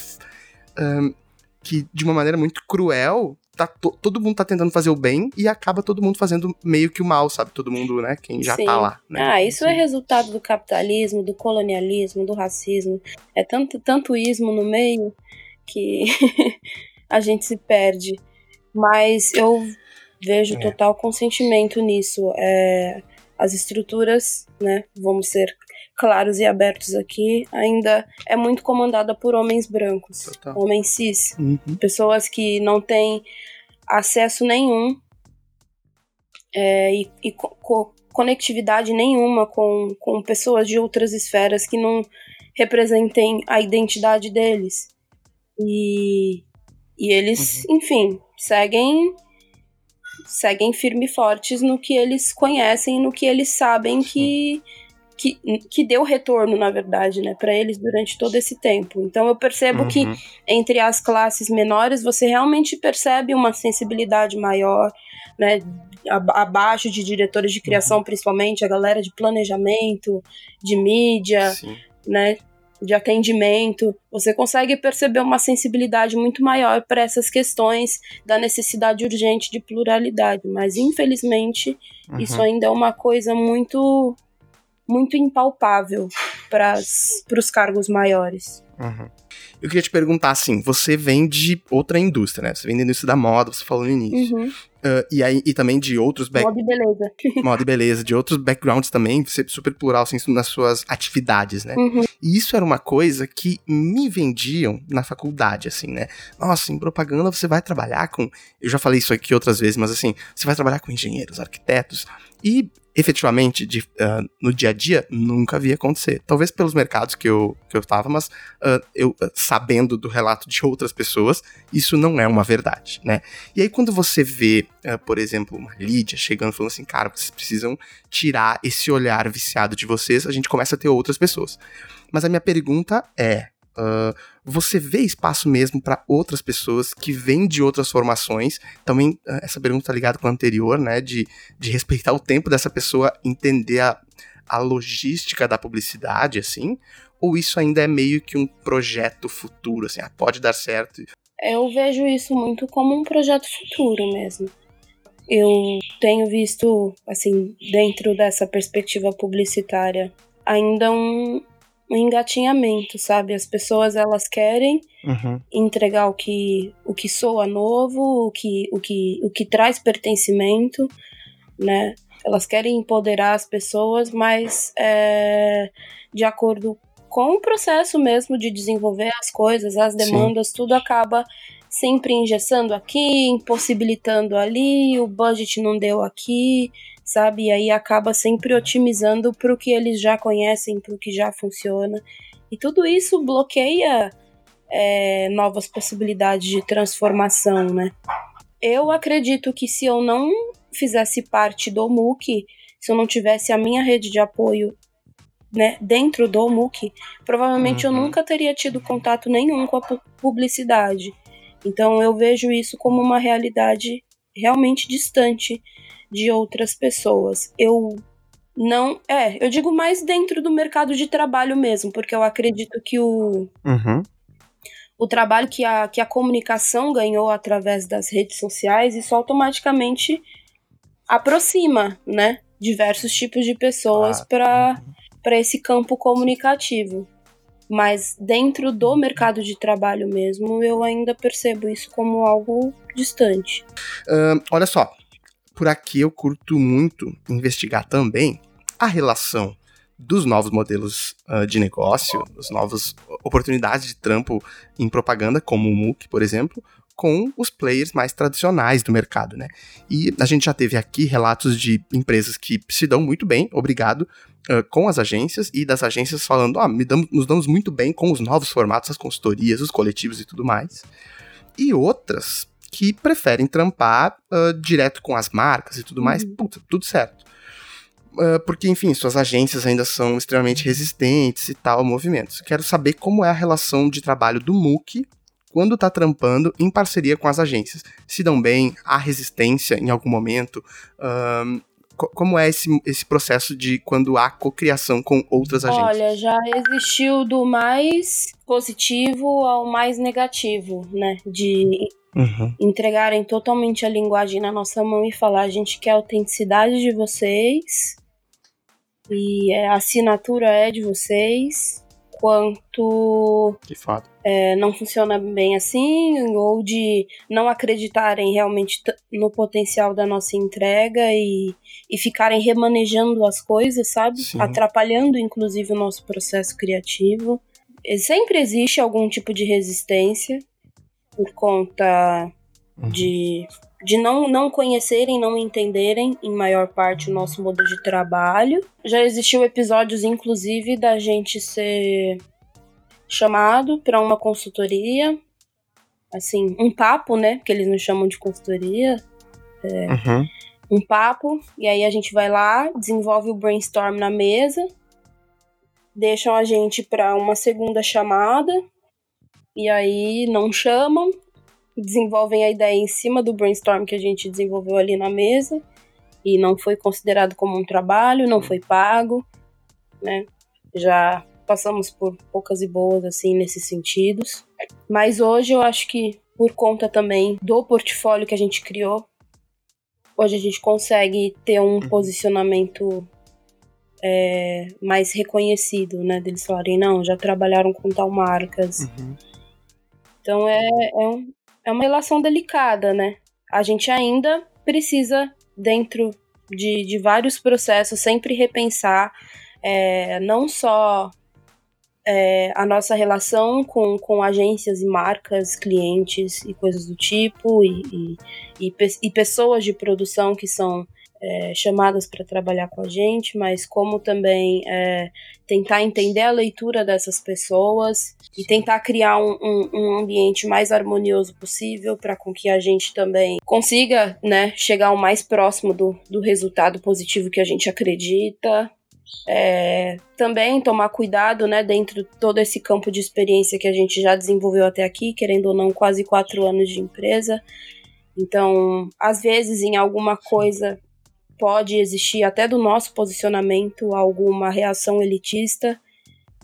que de uma maneira muito cruel tá to, todo mundo tá tentando fazer o bem e acaba todo mundo fazendo meio que o mal, sabe? Todo mundo, né? Quem já tá Sim. tá lá. Né? Ah, isso é Sim. é resultado do capitalismo, do colonialismo, do racismo. É tanto, tanto ismo no meio que a gente se perde. Mas eu vejo é. total consentimento nisso. É, as estruturas, né? Vamos ser claros e abertos aqui, ainda é muito comandada por homens brancos, Total. homens cis, uhum. pessoas que não têm acesso nenhum é, e, e co conectividade nenhuma com, com pessoas de outras esferas que não representem a identidade deles. E, e eles, uhum. enfim, seguem seguem firme e fortes no que eles conhecem, no que eles sabem que que, que deu retorno, na verdade, né, para eles durante todo esse tempo. Então eu percebo uhum. que entre as classes menores você realmente percebe uma sensibilidade maior, né, abaixo de diretores de criação, uhum. principalmente a galera de planejamento, de mídia, Sim. né, de atendimento, você consegue perceber uma sensibilidade muito maior para essas questões da necessidade urgente de pluralidade, mas infelizmente uhum. isso ainda é uma coisa muito muito impalpável para os cargos maiores. Uhum. Eu queria te perguntar assim: você vem de outra indústria, né? Você vem da indústria da moda, você falou no início. Uhum. Uh, e, aí, e também de outros back... Moda e beleza. moda e beleza, de outros backgrounds também, super plural assim, nas suas atividades, né? Uhum. E isso era uma coisa que me vendiam na faculdade, assim, né? Nossa, em propaganda você vai trabalhar com. Eu já falei isso aqui outras vezes, mas assim, você vai trabalhar com engenheiros, arquitetos. E efetivamente de, uh, no dia a dia nunca vi acontecer. Talvez pelos mercados que eu, que eu tava, mas uh, eu sabendo do relato de outras pessoas, isso não é uma verdade, né? E aí quando você vê, uh, por exemplo, uma Lídia chegando falando assim, cara, vocês precisam tirar esse olhar viciado de vocês, a gente começa a ter outras pessoas. Mas a minha pergunta é, Uh, você vê espaço mesmo para outras pessoas que vêm de outras formações? Também, uh, essa pergunta tá ligada com a anterior, né? De, de respeitar o tempo dessa pessoa, entender a, a logística da publicidade, assim? Ou isso ainda é meio que um projeto futuro, assim? Ah, pode dar certo? Eu vejo isso muito como um projeto futuro mesmo. Eu tenho visto, assim, dentro dessa perspectiva publicitária, ainda um, um engatinhamento, sabe? As pessoas elas querem uhum. entregar o que o que soa novo, o que o que o que traz pertencimento, né? Elas querem empoderar as pessoas, mas é, de acordo com o processo mesmo de desenvolver as coisas, as demandas, Sim. tudo acaba sempre engessando aqui, impossibilitando ali, o budget não deu aqui, sabe? E aí acaba sempre otimizando para o que eles já conhecem, para o que já funciona. E tudo isso bloqueia é, novas possibilidades de transformação, né? Eu acredito que se eu não fizesse parte do MOOC, se eu não tivesse a minha rede de apoio né, dentro do MOOC, provavelmente uhum. eu nunca teria tido contato nenhum com a publicidade. Então eu vejo isso como uma realidade realmente distante de outras pessoas. Eu não. É, eu digo mais dentro do mercado de trabalho mesmo, porque eu acredito que o. Uhum. O trabalho que a, que a comunicação ganhou através das redes sociais, isso automaticamente aproxima, né? Diversos tipos de pessoas ah, para uhum. Esse campo comunicativo. Mas dentro do mercado de trabalho mesmo, eu ainda percebo isso como algo distante. Uh, olha só, por aqui eu curto muito investigar também a relação dos novos modelos uh, de negócio, das novas oportunidades de trampo em propaganda, como o MOOC, por exemplo, com os players mais tradicionais do mercado, né? E a gente já teve aqui relatos de empresas que se dão muito bem, obrigado, uh, com as agências, e das agências falando, ah, nos damos muito bem com os novos formatos, as consultorias, os coletivos e tudo mais. E outras que preferem trampar uh, direto com as marcas e tudo mais, uhum. puta, tudo certo. Uh, porque, enfim, suas agências ainda são extremamente resistentes e tal a movimentos. Quero saber como é a relação de trabalho do MOOC quando está trampando em parceria com as agências. Se dão bem, há resistência em algum momento? Uh, como é esse, esse processo de quando há cocriação com outras agências? Olha, já existiu do mais positivo ao mais negativo, né? De uhum. entregarem totalmente a linguagem na nossa mão e falar: a gente quer a autenticidade de vocês e a assinatura é de vocês quanto é, não funciona bem assim, ou de não acreditarem realmente no potencial da nossa entrega e, e ficarem remanejando as coisas, sabe? Sim. Atrapalhando, inclusive, o nosso processo criativo. Sempre existe algum tipo de resistência por conta uhum. de de não, não conhecerem, não entenderem, em maior parte, o nosso modo de trabalho. Já existiu episódios, inclusive, da gente ser chamado para uma consultoria, assim, um papo, né? Que eles nos chamam de consultoria. É, uhum. Um papo, e aí a gente vai lá, desenvolve o brainstorm na mesa, deixam a gente para uma segunda chamada, e aí não chamam, desenvolvem a ideia em cima do brainstorm que a gente desenvolveu ali na mesa e não foi considerado como um trabalho, não foi pago, né? Já passamos por poucas e boas assim nesses sentidos. Mas hoje eu acho que por conta também do portfólio que a gente criou, hoje a gente consegue ter um uhum. posicionamento é, mais reconhecido, né? Deles falarem, não, já trabalharam com tal marcas. Uhum. Então é, é, um, é uma relação delicada, né? A gente ainda precisa, dentro de, de vários processos, sempre repensar é, não só é, a nossa relação com, com agências e marcas, clientes e coisas do tipo, e, e, e, e pessoas de produção que são é, chamadas para trabalhar com a gente, mas como também é, tentar entender a leitura dessas pessoas e tentar criar um, um, um ambiente mais harmonioso possível para com que a gente também consiga né, chegar o mais próximo do, do resultado positivo que a gente acredita. É, também tomar cuidado né, dentro de todo esse campo de experiência que a gente já desenvolveu até aqui, querendo ou não, quase quatro anos de empresa. Então, às vezes, em alguma coisa pode existir até do nosso posicionamento alguma reação elitista.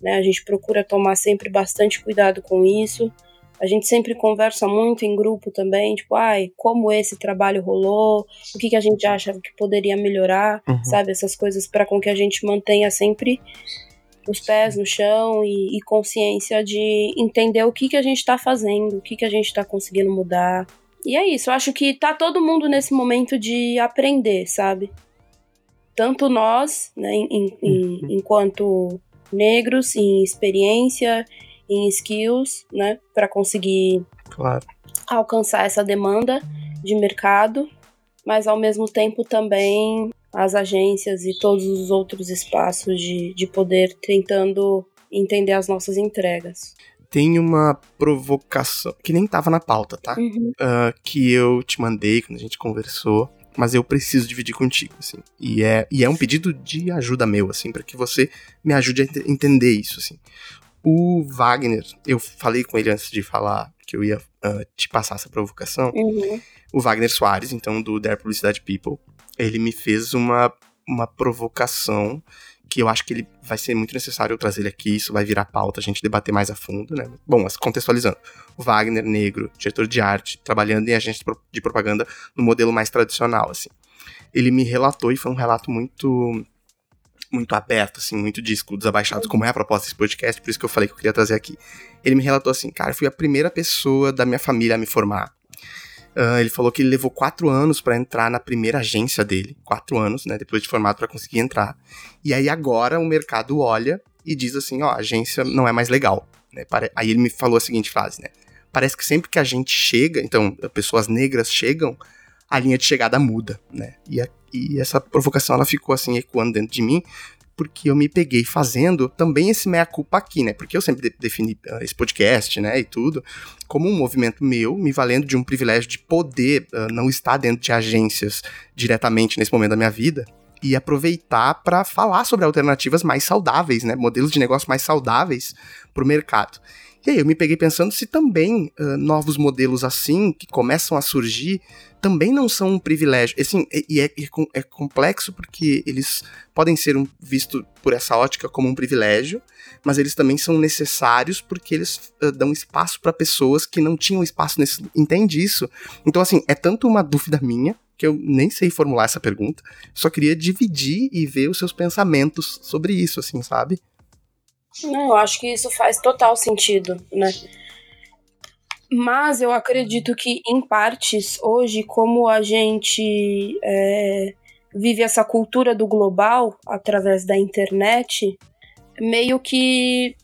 Né? A gente procura tomar sempre bastante cuidado com isso. A gente sempre conversa muito em grupo também, tipo, ai, como esse trabalho rolou, o que, que a gente acha que poderia melhorar, uhum. sabe? Essas coisas para com que a gente mantenha sempre os pés no chão e, e consciência de entender o que, que a gente está fazendo, o que, que a gente está conseguindo mudar, e é isso, eu acho que tá todo mundo nesse momento de aprender, sabe? Tanto nós, né, em, em, uhum. enquanto negros em experiência, em skills, né, para conseguir claro. alcançar essa demanda de mercado, mas ao mesmo tempo também as agências e todos os outros espaços de, de poder tentando entender as nossas entregas. Tem uma provocação que nem tava na pauta, tá? Uhum. Uh, que eu te mandei quando a gente conversou, mas eu preciso dividir contigo, assim. E é, e é um pedido de ajuda meu, assim, para que você me ajude a entender isso, assim. O Wagner, eu falei com ele antes de falar que eu ia uh, te passar essa provocação. Uhum. O Wagner Soares, então, do Der Publicidade People, ele me fez uma, uma provocação que eu acho que ele vai ser muito necessário eu trazer ele aqui, isso vai virar pauta, a gente debater mais a fundo, né? Bom, mas contextualizando, o Wagner, negro, diretor de arte, trabalhando em agência de propaganda no modelo mais tradicional, assim. Ele me relatou, e foi um relato muito muito aberto, assim, muito de escudos abaixados, como é a proposta desse podcast, por isso que eu falei que eu queria trazer aqui. Ele me relatou assim, cara, fui a primeira pessoa da minha família a me formar. Uh, ele falou que ele levou quatro anos para entrar na primeira agência dele. Quatro anos, né? Depois de formado para conseguir entrar. E aí agora o mercado olha e diz assim: ó, a agência não é mais legal. Né? Aí ele me falou a seguinte frase, né? Parece que sempre que a gente chega, então, pessoas negras chegam, a linha de chegada muda, né? E, a, e essa provocação ela ficou assim ecoando dentro de mim, porque eu me peguei fazendo também esse meia-culpa aqui, né? Porque eu sempre de defini uh, esse podcast, né, e tudo, como um movimento meu, me valendo de um privilégio de poder uh, não estar dentro de agências diretamente nesse momento da minha vida e aproveitar para falar sobre alternativas mais saudáveis, né? Modelos de negócio mais saudáveis para o mercado. E aí eu me peguei pensando se também uh, novos modelos assim, que começam a surgir, também não são um privilégio. Assim, e é, é, complexo porque eles podem ser um, vistos por essa ótica como um privilégio, mas eles também são necessários porque eles uh, dão espaço para pessoas que não tinham espaço nesse. Entende isso? Então, assim, é tanto uma dúvida minha, que eu nem sei formular essa pergunta, só queria dividir e ver os seus pensamentos sobre isso, assim, sabe? Não, eu acho que isso faz total sentido, né? Mas eu acredito que, em partes, hoje, como a gente é, vive essa cultura do global através da internet, meio que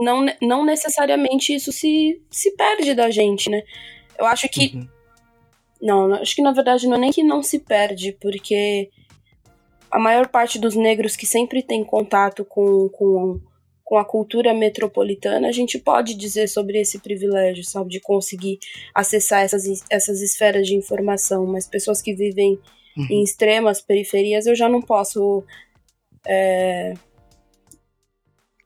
não, não necessariamente isso se, se perde da gente, né? Eu acho que. Uhum. Não, acho que na verdade não é nem que não se perde, porque a maior parte dos negros que sempre tem contato com, com com a cultura metropolitana, a gente pode dizer sobre esse privilégio, sabe, de conseguir acessar essas, essas esferas de informação, mas pessoas que vivem uhum. em extremas periferias, eu já não posso é,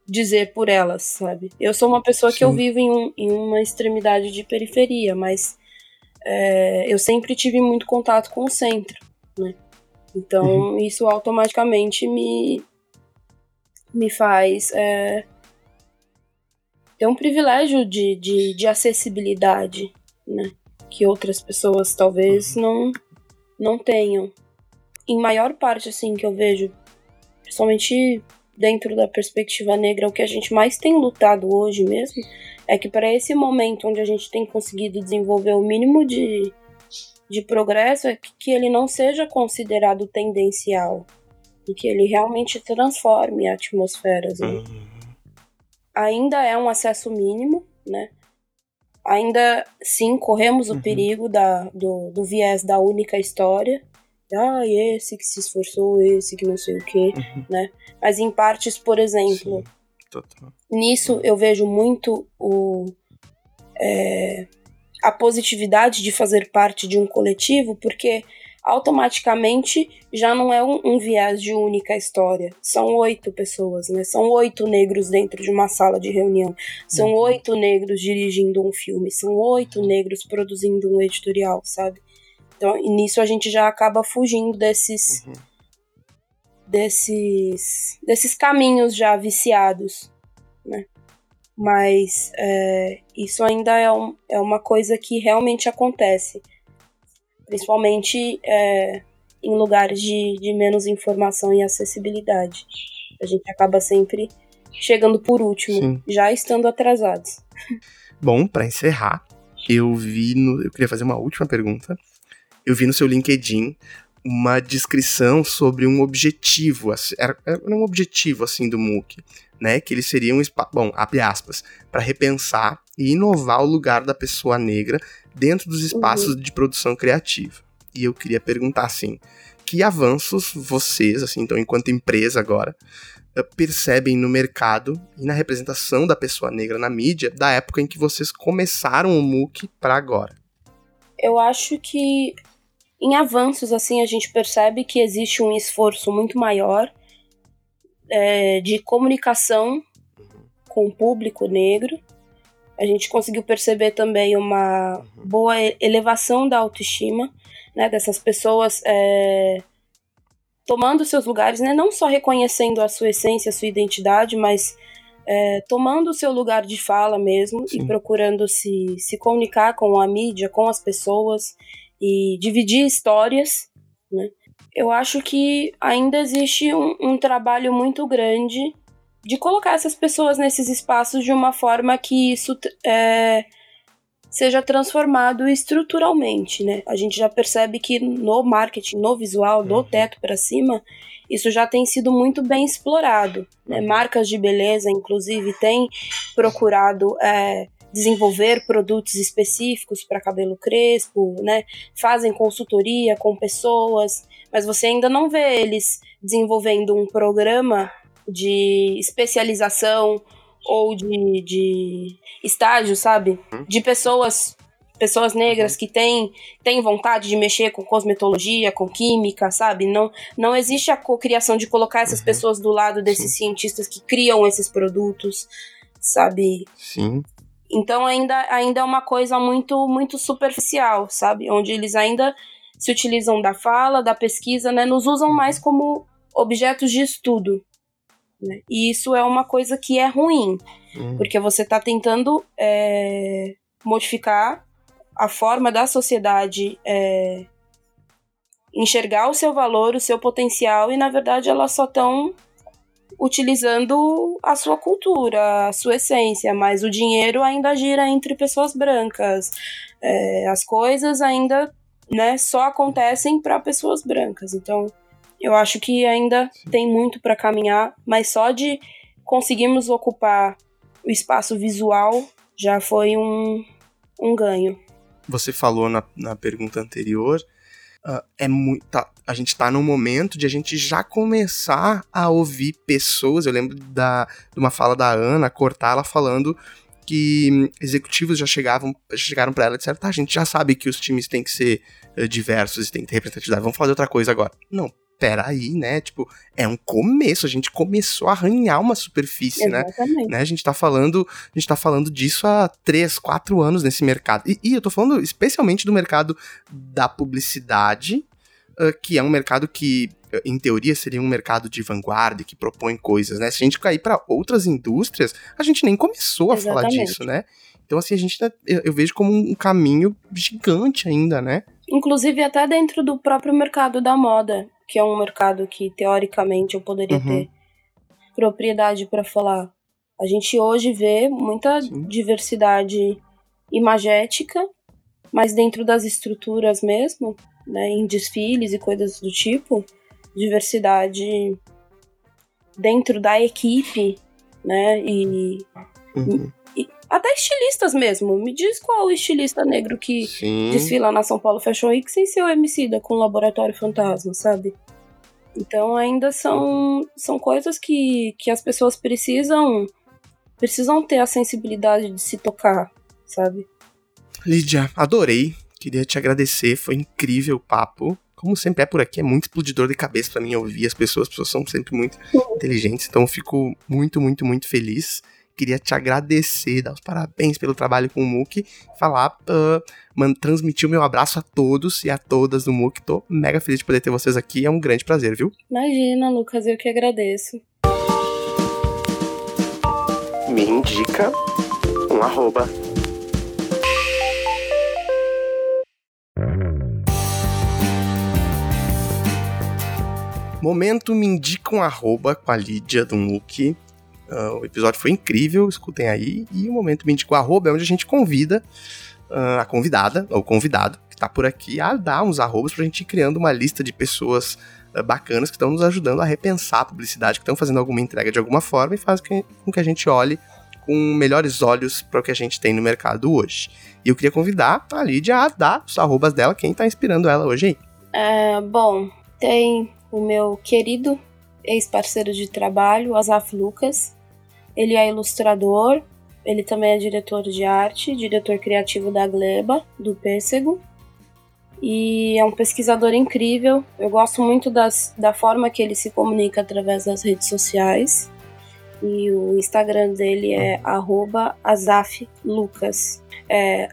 dizer por elas, sabe? Eu sou uma pessoa Sim. que eu vivo em, um, em, uma extremidade de periferia, mas é, eu sempre tive muito contato com o centro, né? Então, uhum. isso automaticamente me, me faz é, ter um privilégio de, de, de acessibilidade, né? Que outras pessoas talvez uhum. não, não tenham. Em maior parte, assim, que eu vejo, principalmente dentro da perspectiva negra, o que a gente mais tem lutado hoje mesmo é que para esse momento onde a gente tem conseguido desenvolver o mínimo de, de progresso é que, que ele não seja considerado tendencial, e que ele realmente transforme atmosferas. Né? Uhum. Ainda é um acesso mínimo, né? Ainda sim corremos o uhum. perigo da, do, do viés da única história. Ah, esse que se esforçou, esse que não sei o quê, uhum. né? Mas em partes, por exemplo, nisso eu vejo muito o, é, a positividade de fazer parte de um coletivo, porque automaticamente já não é um, um, viés de única história. São oito pessoas, né? São oito negros dentro de uma sala de reunião. São uhum. oito negros dirigindo um filme. São oito negros produzindo um editorial, sabe? Então, nisso a gente já acaba fugindo desses. Uhum. desses. desses caminhos já viciados, né? Mas é, isso ainda é, um, é uma coisa que realmente acontece principalmente é, em lugares de, de menos informação e acessibilidade. A gente acaba sempre chegando por último, Sim. já estando atrasados. Bom, para encerrar, eu vi no, eu queria fazer uma última pergunta. Eu vi no seu LinkedIn uma descrição sobre um objetivo, era, era um objetivo assim do MOOC, né, que ele seria um espaço, bom, abre aspas, para repensar e inovar o lugar da pessoa negra dentro dos espaços uhum. de produção criativa. E eu queria perguntar assim, que avanços vocês, assim, então enquanto empresa agora, eh, percebem no mercado e na representação da pessoa negra na mídia da época em que vocês começaram o MOOC para agora? Eu acho que em avanços assim a gente percebe que existe um esforço muito maior é, de comunicação com o público negro. A gente conseguiu perceber também uma boa elevação da autoestima né, dessas pessoas é, tomando seus lugares, né, não só reconhecendo a sua essência, a sua identidade, mas é, tomando o seu lugar de fala mesmo Sim. e procurando se, se comunicar com a mídia, com as pessoas e dividir histórias, né? Eu acho que ainda existe um, um trabalho muito grande de colocar essas pessoas nesses espaços de uma forma que isso é, seja transformado estruturalmente, né? A gente já percebe que no marketing, no visual, do uhum. teto para cima, isso já tem sido muito bem explorado. Né? Marcas de beleza, inclusive, têm procurado é, desenvolver produtos específicos para cabelo crespo, né? Fazem consultoria com pessoas, mas você ainda não vê eles desenvolvendo um programa de especialização ou de, de estágio, sabe? Uhum. De pessoas pessoas negras uhum. que têm, têm vontade de mexer com cosmetologia, com química, sabe? Não, não existe a cocriação de colocar essas uhum. pessoas do lado desses Sim. cientistas que criam esses produtos, sabe? Sim. Então ainda, ainda é uma coisa muito muito superficial, sabe? Onde eles ainda se utilizam da fala, da pesquisa, né? Nos usam mais como objetos de estudo. Né? E isso é uma coisa que é ruim, uhum. porque você está tentando é, modificar a forma da sociedade é, enxergar o seu valor, o seu potencial, e na verdade elas só estão utilizando a sua cultura, a sua essência, mas o dinheiro ainda gira entre pessoas brancas. É, as coisas ainda né, só acontecem para pessoas brancas. Então, eu acho que ainda tem muito para caminhar, mas só de conseguirmos ocupar o espaço visual já foi um, um ganho. Você falou na, na pergunta anterior uh, é muito. Tá, a gente tá num momento de a gente já começar a ouvir pessoas. Eu lembro da, de uma fala da Ana cortar ela falando que executivos já chegavam, chegaram para ela e disseram: tá, a gente já sabe que os times têm que ser uh, diversos e tem que ter representatividade, vamos de outra coisa agora. Não, peraí, né? Tipo, é um começo, a gente começou a arranhar uma superfície, né? Exatamente. né? A gente tá falando, a gente tá falando disso há três, quatro anos nesse mercado. E, e eu tô falando especialmente do mercado da publicidade, uh, que é um mercado que em teoria seria um mercado de vanguarda que propõe coisas, né? Se a gente cair para outras indústrias, a gente nem começou a Exatamente. falar disso, né? Então assim, a gente tá, eu, eu vejo como um caminho gigante ainda, né? Inclusive até dentro do próprio mercado da moda que é um mercado que teoricamente eu poderia uhum. ter propriedade para falar. A gente hoje vê muita Sim. diversidade imagética, mas dentro das estruturas mesmo, né, em desfiles e coisas do tipo, diversidade dentro da equipe, né, e, uhum. Até estilistas mesmo. Me diz qual o estilista negro que Sim. desfila na São Paulo Fashion Week sem ser o MC da com o Laboratório Fantasma, sabe? Então ainda são, são coisas que, que as pessoas precisam precisam ter a sensibilidade de se tocar, sabe? Lídia, adorei. Queria te agradecer, foi incrível o papo. Como sempre é por aqui, é muito explodidor de cabeça para mim ouvir as pessoas. As pessoas são sempre muito inteligentes, então fico muito, muito, muito feliz queria te agradecer, dar os parabéns pelo trabalho com o MOOC, falar, uh, transmitir o meu abraço a todos e a todas do MOOC. Tô mega feliz de poder ter vocês aqui, é um grande prazer, viu? Imagina, Lucas, eu que agradeço. Me indica um arroba. Momento me indica um arroba com a Lídia do MOOC. Uh, o episódio foi incrível, escutem aí. E o Momento Mítico Arroba é onde a gente convida uh, a convidada, ou convidado, que tá por aqui a dar uns arrobas pra gente ir criando uma lista de pessoas uh, bacanas que estão nos ajudando a repensar a publicidade, que estão fazendo alguma entrega de alguma forma e faz com que a gente olhe com melhores olhos para o que a gente tem no mercado hoje. E eu queria convidar a Lídia a dar os arrobas dela, quem tá inspirando ela hoje aí. É, bom, tem o meu querido ex-parceiro de trabalho, Azaf Lucas. Ele é ilustrador, ele também é diretor de arte, diretor criativo da Gleba, do Pêssego. E é um pesquisador incrível. Eu gosto muito das, da forma que ele se comunica através das redes sociais. E o Instagram dele é azaflucas. É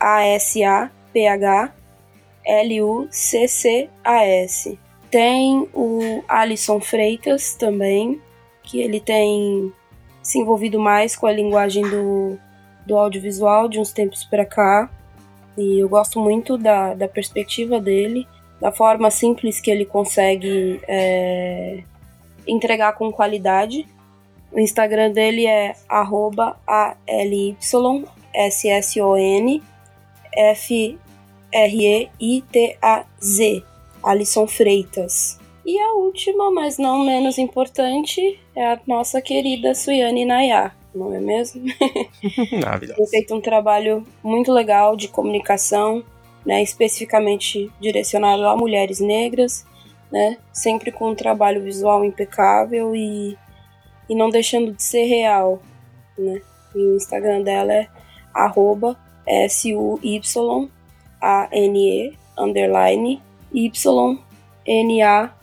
A-S-A-P-H-L-U-C-C-A-S. Tem o Alisson Freitas também, que ele tem se envolvido mais com a linguagem do, do audiovisual de uns tempos para cá. E eu gosto muito da, da perspectiva dele, da forma simples que ele consegue é, entregar com qualidade. O Instagram dele é arroba A-L-Y-S-S-O-N F-R-E-I-T-A-Z, Alisson Freitas. E a última, mas não menos importante, é a nossa querida Suiane Nayar, não é mesmo? Maravilhoso. Tem feito um trabalho muito legal de comunicação, né, especificamente direcionado a mulheres negras, né, sempre com um trabalho visual impecável e, e não deixando de ser real. Né? E o Instagram dela é arroba S-U-Y-A-N-E underline Y-N-A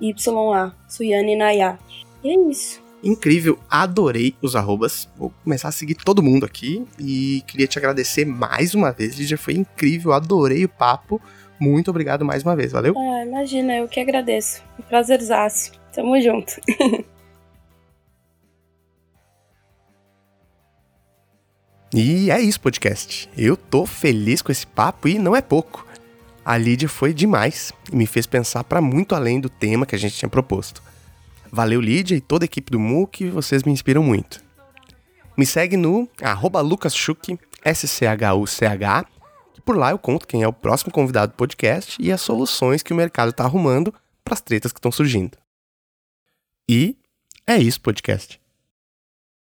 YA, Suyane Nayá. E é isso. Incrível, adorei os arrobas. Vou começar a seguir todo mundo aqui e queria te agradecer mais uma vez, Lídia. Foi incrível, adorei o papo. Muito obrigado mais uma vez, valeu? Ah, imagina, eu que agradeço. Um prazerzaço. Tamo junto. e é isso, podcast. Eu tô feliz com esse papo e não é pouco a Lídia foi demais e me fez pensar para muito além do tema que a gente tinha proposto. Valeu, Lídia e toda a equipe do MOOC, vocês me inspiram muito. Me segue no lucaschuk, S-C-H-U-C-H, e por lá eu conto quem é o próximo convidado do podcast e as soluções que o mercado está arrumando para as tretas que estão surgindo. E é isso, podcast.